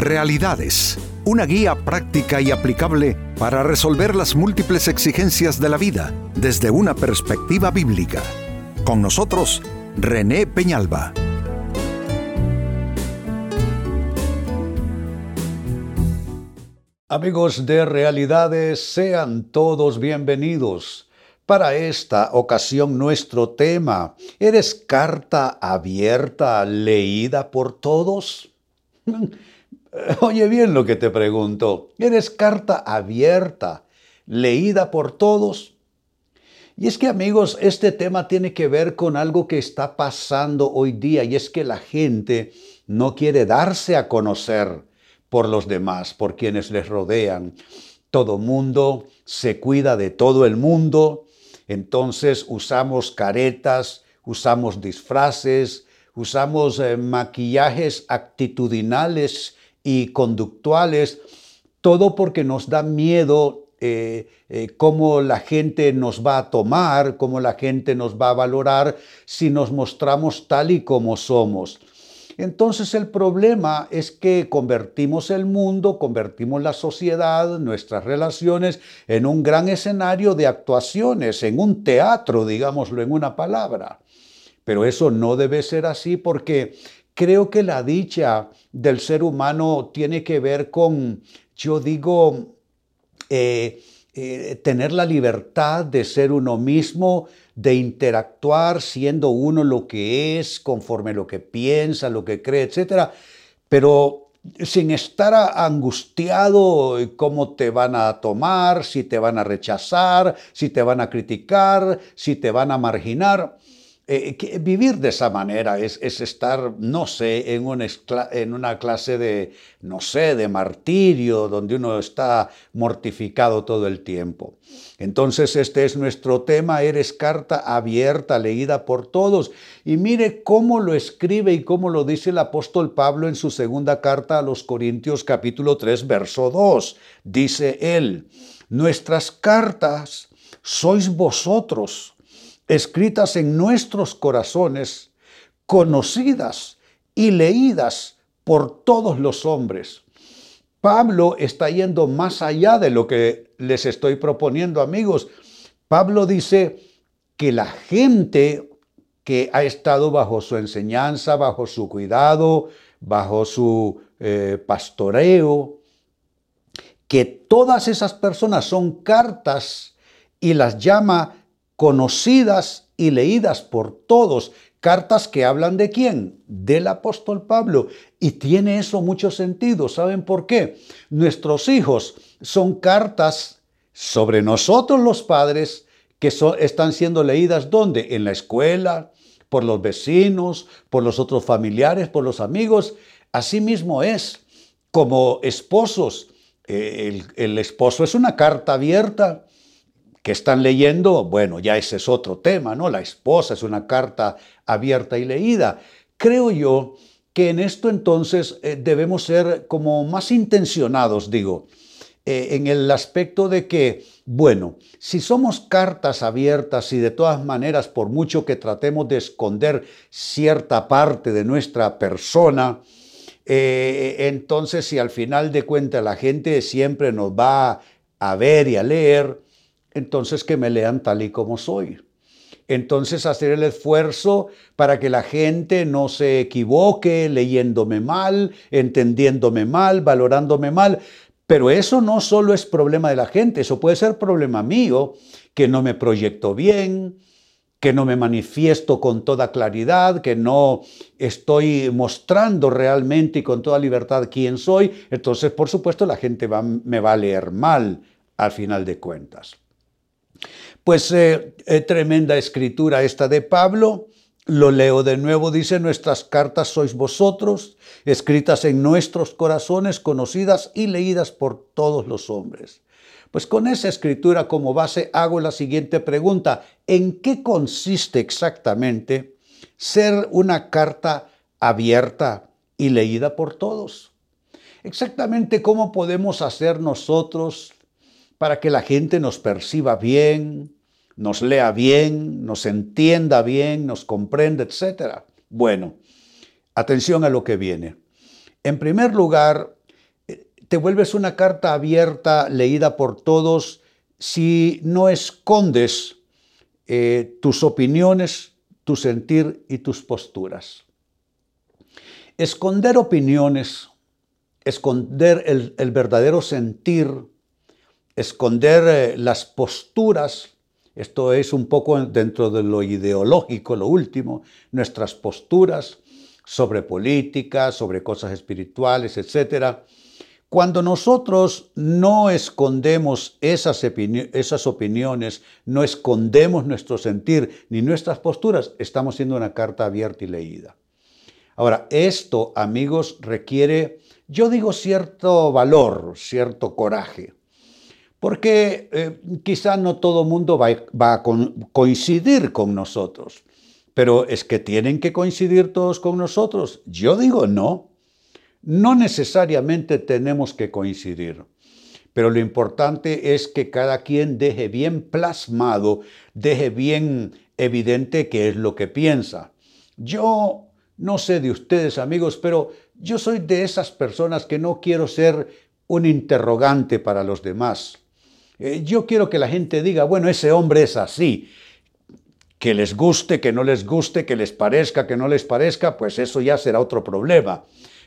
Realidades, una guía práctica y aplicable para resolver las múltiples exigencias de la vida desde una perspectiva bíblica. Con nosotros, René Peñalba. Amigos de Realidades, sean todos bienvenidos. Para esta ocasión nuestro tema, ¿eres carta abierta, leída por todos? Oye bien lo que te pregunto. ¿Eres carta abierta, leída por todos? Y es que amigos, este tema tiene que ver con algo que está pasando hoy día y es que la gente no quiere darse a conocer por los demás, por quienes les rodean. Todo mundo se cuida de todo el mundo, entonces usamos caretas, usamos disfraces, usamos eh, maquillajes actitudinales y conductuales, todo porque nos da miedo eh, eh, cómo la gente nos va a tomar, cómo la gente nos va a valorar si nos mostramos tal y como somos. Entonces el problema es que convertimos el mundo, convertimos la sociedad, nuestras relaciones en un gran escenario de actuaciones, en un teatro, digámoslo en una palabra. Pero eso no debe ser así porque creo que la dicha del ser humano tiene que ver con, yo digo, eh, eh, tener la libertad de ser uno mismo, de interactuar siendo uno lo que es, conforme lo que piensa, lo que cree, etc. Pero sin estar angustiado cómo te van a tomar, si te van a rechazar, si te van a criticar, si te van a marginar. Eh, vivir de esa manera es, estar, no sé, en una, clase de, no sé, de martirio, donde uno está mortificado todo el tiempo. Entonces este es nuestro tema, eres carta abierta, leída por todos. Y mire cómo lo escribe y cómo lo dice el apóstol Pablo en su segunda carta a los Corintios capítulo 3, verso 2. Dice él, nuestras cartas sois vosotros escritas en nuestros corazones, conocidas y leídas por todos los hombres. Pablo está yendo más allá de lo que les estoy proponiendo, amigos. Pablo dice que la gente que ha estado bajo su enseñanza, bajo su cuidado, bajo su eh, pastoreo, que todas esas personas son cartas y las llama conocidas y leídas por todos, cartas que hablan de quién? Del apóstol Pablo. Y tiene eso mucho sentido. ¿Saben por qué? Nuestros hijos son cartas sobre nosotros los padres que están siendo leídas ¿dónde? En la escuela, por los vecinos, por los otros familiares, por los amigos. Así mismo es. Como esposos, eh, el esposo es una carta abierta que están leyendo, bueno, ya ese es otro tema, ¿no? La esposa es una carta abierta y leída. Creo yo que en esto entonces eh, debemos ser como más intencionados, digo, eh, en el aspecto de que, bueno, si somos cartas abiertas y de todas maneras, por mucho que tratemos de esconder cierta parte de nuestra persona, eh, entonces si al final de cuentas la gente siempre nos va a ver y a leer, entonces que me lean tal y como soy. Entonces hacer el esfuerzo para que la gente no se equivoque leyéndome mal, entendiéndome mal, valorándome mal. Pero eso no solo es problema de la gente, eso puede ser problema mío, que no me proyecto bien, que no me manifiesto con toda claridad, que no estoy mostrando realmente y con toda libertad quién soy. Entonces, por supuesto, la gente me va a leer mal al final de cuentas. Pues eh, eh, tremenda escritura esta de Pablo. Lo leo de nuevo, dice, nuestras cartas sois vosotros, escritas en nuestros corazones, conocidas y leídas por todos los hombres. Pues con esa escritura como base hago la siguiente pregunta. ¿En qué consiste exactamente ser una carta abierta y leída por todos? Exactamente cómo podemos hacer nosotros para que la gente nos perciba bien, nos lea bien, nos entienda bien, nos comprenda, etc. Bueno, atención a lo que viene. En primer lugar, te vuelves una carta abierta, leída por todos, si no escondes eh, tus opiniones, tu sentir y tus posturas. Esconder opiniones, esconder el, verdadero sentir, esconder eh, las posturas, esto es un poco dentro de lo ideológico, lo último, nuestras posturas sobre política, sobre cosas espirituales, etcétera. Cuando nosotros no escondemos esas, esas, opiniones, no escondemos nuestro sentir ni nuestras posturas, estamos siendo una carta abierta y leída. Ahora, esto, amigos, requiere, yo digo, cierto valor, cierto coraje, porque eh, quizá no todo mundo va a coincidir con nosotros, pero es que tienen que coincidir todos con nosotros. Yo digo no. No necesariamente tenemos que coincidir, pero lo importante es que cada quien deje bien plasmado, deje bien evidente qué es lo que piensa. Yo no sé de ustedes amigos, pero yo soy de esas personas que no quiero ser un interrogante para los demás. Eh, yo quiero que la gente diga, bueno, ese hombre es así. Que les guste, que no les guste, que les parezca, que no les parezca, pues eso ya será otro problema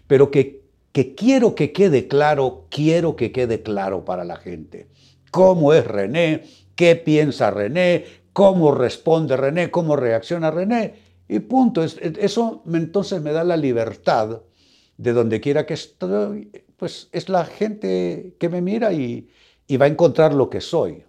pero que, que quiero que quede claro, quiero que quede claro para la gente. ¿Cómo es René? ¿Qué piensa René? ¿Cómo responde René? ¿Cómo reacciona René? Y punto. Eso entonces me da la libertad de donde quiera que estoy, pues es la gente que me mira y, y va a encontrar lo que soy.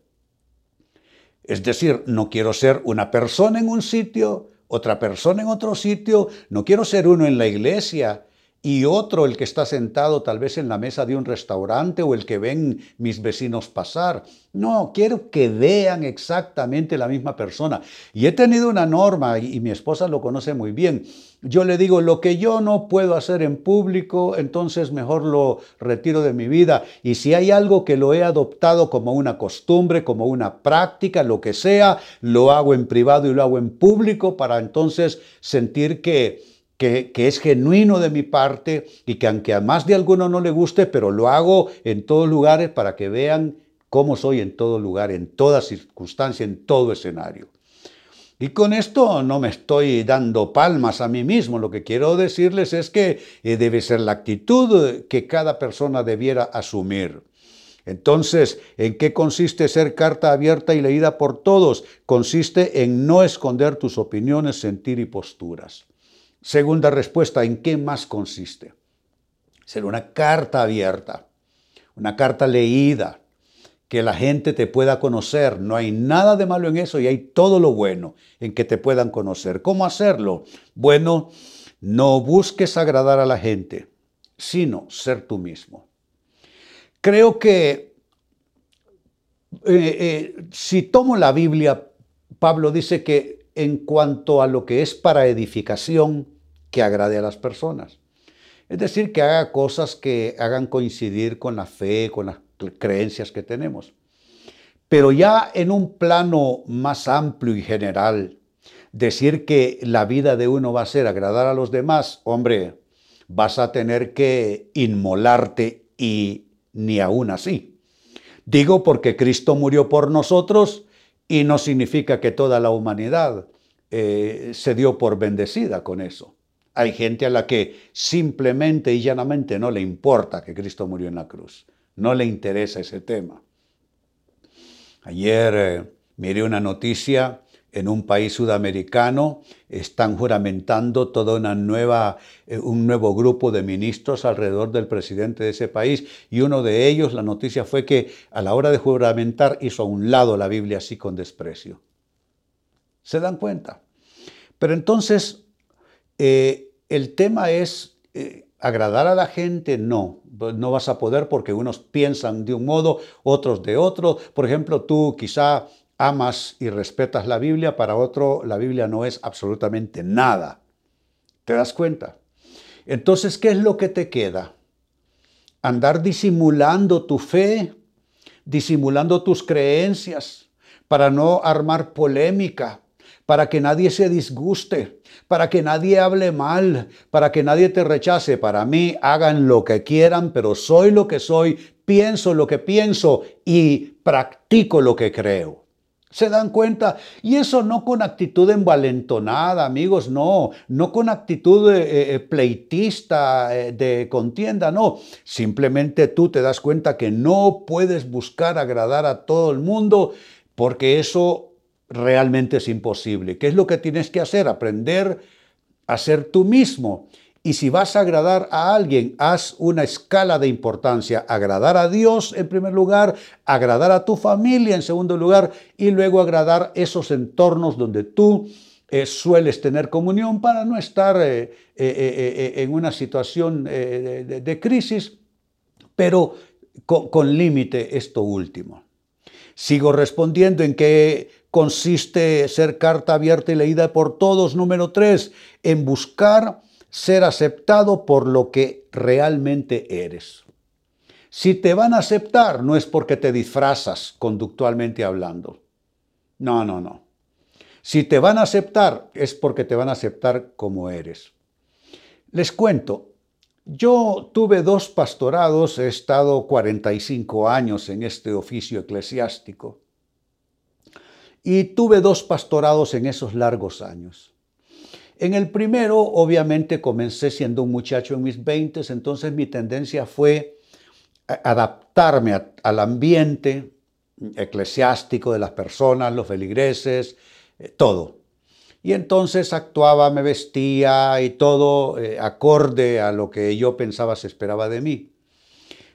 Es decir, no quiero ser una persona en un sitio, otra persona en otro sitio, no quiero ser uno en la iglesia y otro el que está sentado tal vez en la mesa de un restaurante o el que ven mis vecinos pasar. No, quiero que vean exactamente la misma persona. Y he tenido una norma, y mi esposa lo conoce muy bien. Yo le digo, lo que yo no puedo hacer en público, entonces mejor lo retiro de mi vida. Y si hay algo que lo he adoptado como una costumbre, como una práctica, lo que sea, lo hago en privado y lo hago en público para entonces sentir que que, es genuino de mi parte y que aunque a más de alguno no le guste, pero lo hago en todos lugares para que vean cómo soy en todo lugar, en toda circunstancia, en todo escenario. Y con esto no me estoy dando palmas a mí mismo, lo que quiero decirles es que eh, debe ser la actitud que cada persona debiera asumir. Entonces, ¿en qué consiste ser carta abierta y leída por todos? Consiste en no esconder tus opiniones, sentir y posturas. Segunda respuesta, ¿en qué más consiste? Ser una carta abierta, una carta leída, que la gente te pueda conocer. No hay nada de malo en eso y hay todo lo bueno en que te puedan conocer. ¿Cómo hacerlo? Bueno, no busques agradar a la gente, sino ser tú mismo. Creo que eh, eh, si tomo la Biblia, Pablo dice que en cuanto a lo que es para edificación, que agrade a las personas. Es decir, que haga cosas que hagan coincidir con la fe, con las creencias que tenemos. Pero ya en un plano más amplio y general, decir que la vida de uno va a ser agradar a los demás, hombre, vas a tener que inmolarte y ni aún así. Digo porque Cristo murió por nosotros y no significa que toda la humanidad eh, se dio por bendecida con eso. Hay gente a la que simplemente y llanamente no le importa que Cristo murió en la cruz. No le interesa ese tema. Ayer eh, miré una noticia en un país sudamericano están juramentando todo una nueva, eh, un nuevo grupo de ministros alrededor del presidente de ese país y uno de ellos, la noticia fue que a la hora de juramentar hizo a un lado la Biblia así con desprecio. ¿Se dan cuenta? Pero entonces eh, el tema es eh, agradar a la gente, no, no vas a poder porque unos piensan de un modo, otros de otro. Por ejemplo, tú quizá amas y respetas la Biblia, para otro la Biblia no es absolutamente nada. ¿Te das cuenta? Entonces, ¿qué es lo que te queda? Andar disimulando tu fe, disimulando tus creencias, para no armar polémica, para que nadie se disguste, para que nadie hable mal, para que nadie te rechace. Para mí, hagan lo que quieran, pero soy lo que soy, pienso lo que pienso y practico lo que creo. ¿Se dan cuenta? Y eso no con actitud envalentonada, amigos, no, no con actitud eh, eh, pleitista, eh, de contienda, no. Simplemente tú te das cuenta que no puedes buscar agradar a todo el mundo porque eso realmente es imposible. ¿Qué es lo que tienes que hacer? Aprender a ser tú mismo. Y si vas a agradar a alguien, haz una escala de importancia. Agradar a Dios en primer lugar, agradar a tu familia en segundo lugar y luego agradar esos entornos donde tú eh, sueles tener comunión para no estar eh, eh, en una situación de, crisis, pero con límite esto último. Sigo respondiendo en qué consiste ser carta abierta y leída por todos. Número tres, en buscar ser aceptado por lo que realmente eres. Si te van a aceptar, no es porque te disfrazas conductualmente hablando. No, no, no. Si te van a aceptar, es porque te van a aceptar como eres. Les cuento, yo tuve dos pastorados, he estado 45 años en este oficio eclesiástico, y tuve dos pastorados en esos largos años. En el primero, obviamente, comencé siendo un muchacho en mis 20, entonces mi tendencia fue adaptarme al ambiente eclesiástico de las personas, los feligreses, eh, todo. Y entonces actuaba, me vestía y todo eh, acorde a lo que yo pensaba se esperaba de mí.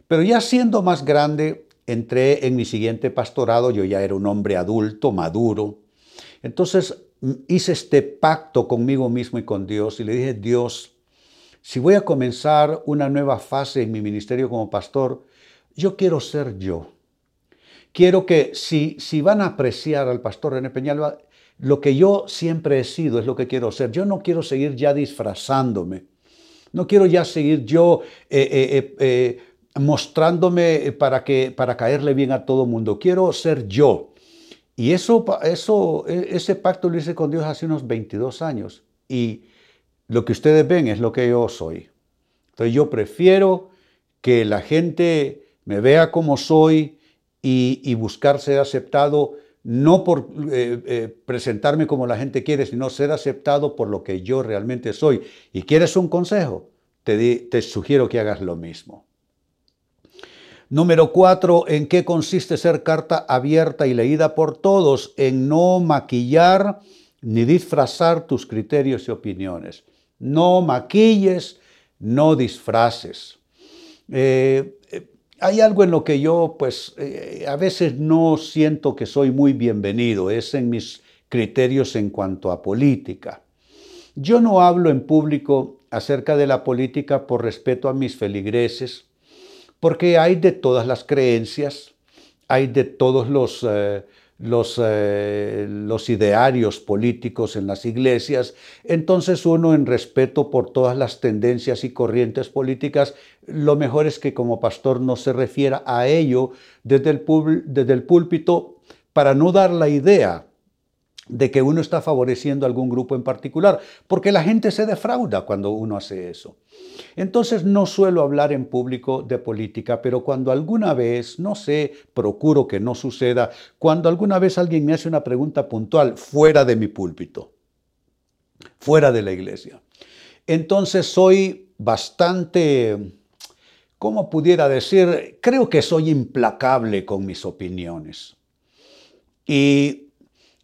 Pero ya siendo más grande, entré en mi siguiente pastorado, yo ya era un hombre adulto, maduro. Entonces hice este pacto conmigo mismo y con Dios y le dije, Dios, si voy a comenzar una nueva fase en mi ministerio como pastor, yo quiero ser yo. Quiero que si, si van a apreciar al pastor René Peñalba, lo que yo siempre he sido es lo que quiero ser. Yo no quiero seguir ya disfrazándome. No quiero ya seguir yo eh, eh, eh, mostrándome para, que, para caerle bien a todo mundo. Quiero ser yo. Y eso, eso, e, ese pacto lo hice con Dios hace unos 22 años. Y lo que ustedes ven es lo que yo soy. Entonces yo prefiero que la gente me vea como soy y, buscar ser aceptado, no por eh, eh, presentarme como la gente quiere, sino ser aceptado por lo que yo realmente soy. ¿Y quieres un consejo? Te, te sugiero que hagas lo mismo. Número cuatro, ¿en qué consiste ser carta abierta y leída por todos? En no maquillar ni disfrazar tus criterios y opiniones. No maquilles, no disfraces. Eh, eh, hay algo en lo que yo, pues, eh, a veces no siento que soy muy bienvenido, es en mis criterios en cuanto a política. Yo no hablo en público acerca de la política por respeto a mis feligreses, porque hay de todas las creencias, hay de todos los, eh, los, eh, los, idearios políticos en las iglesias, entonces uno en respeto por todas las tendencias y corrientes políticas, lo mejor es que como pastor no se refiera a ello desde el, desde el púlpito para no dar la idea de que uno está favoreciendo a algún grupo en particular, porque la gente se defrauda cuando uno hace eso. Entonces no suelo hablar en público de política, pero cuando alguna vez, no sé, procuro que no suceda, cuando alguna vez alguien me hace una pregunta puntual fuera de mi púlpito, fuera de la iglesia, entonces soy bastante, ¿cómo pudiera decir? Creo que soy implacable con mis opiniones. Y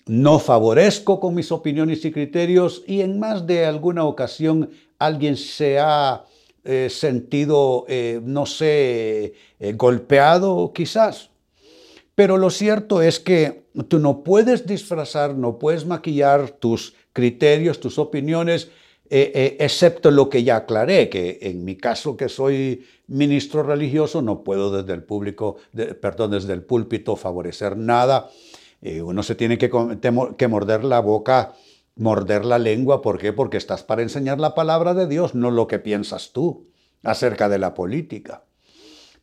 no favorezco con mis opiniones y criterios y en más de alguna ocasión alguien se ha eh, sentido, eh, no sé, eh, golpeado quizás. Pero lo cierto es que tú no puedes disfrazar, no puedes maquillar tus criterios, tus opiniones, excepto lo que ya aclaré, que en mi caso que soy ministro religioso no puedo desde el público, perdón, desde el púlpito favorecer nada uno se tiene que, morder la boca, morder la lengua. ¿Por qué? Porque estás para enseñar la palabra de Dios, no lo que piensas tú acerca de la política.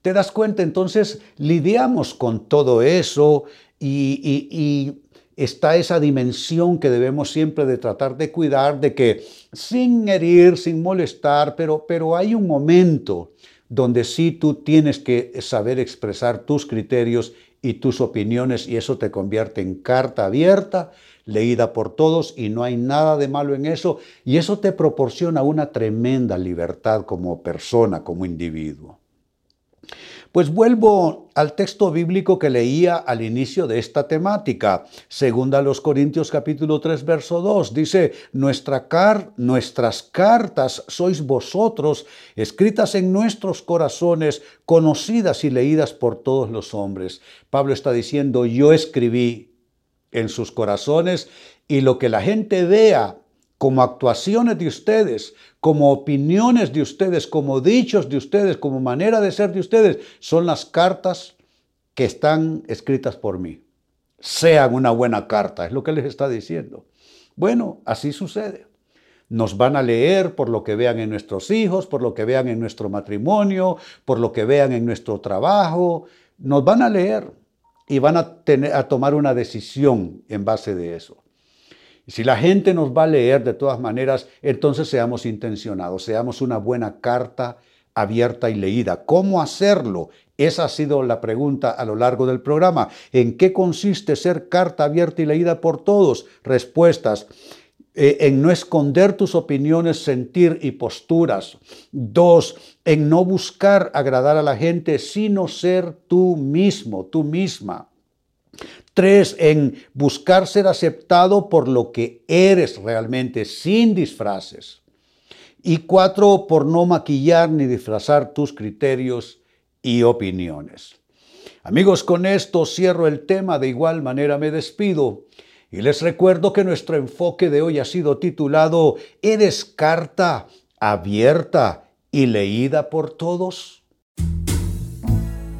¿Te das cuenta? Entonces lidiamos con todo eso y, está esa dimensión que debemos siempre de tratar de cuidar, de que sin herir, sin molestar, pero, pero hay un momento donde sí tú tienes que saber expresar tus criterios y tus opiniones y eso te convierte en carta abierta, leída por todos y no hay nada de malo en eso y eso te proporciona una tremenda libertad como persona, como individuo. Pues vuelvo al texto bíblico que leía al inicio de esta temática. Segunda los Corintios capítulo 3 verso 2 dice, Nuestra car nuestras cartas sois vosotros, escritas en nuestros corazones, conocidas y leídas por todos los hombres. Pablo está diciendo, yo escribí en sus corazones y lo que la gente vea como actuaciones de ustedes, como opiniones de ustedes, como dichos de ustedes, como manera de ser de ustedes, son las cartas que están escritas por mí. Sean una buena carta, es lo que les está diciendo. Bueno, así sucede. Nos van a leer por lo que vean en nuestros hijos, por lo que vean en nuestro matrimonio, por lo que vean en nuestro trabajo. Nos van a leer y van a, tener, a tomar una decisión en base de eso. Si la gente nos va a leer de todas maneras, entonces seamos intencionados, seamos una buena carta abierta y leída. ¿Cómo hacerlo? Esa ha sido la pregunta a lo largo del programa. ¿En qué consiste ser carta abierta y leída por todos? Respuestas. Eh, en no esconder tus opiniones, sentir y posturas. Dos, en no buscar agradar a la gente, sino ser tú mismo, tú misma. Tres, en buscar ser aceptado por lo que eres realmente, sin disfraces. Y cuatro, por no maquillar ni disfrazar tus criterios y opiniones. Amigos, con esto cierro el tema, de igual manera me despido. Y les recuerdo que nuestro enfoque de hoy ha sido titulado ¿Eres carta abierta y leída por todos?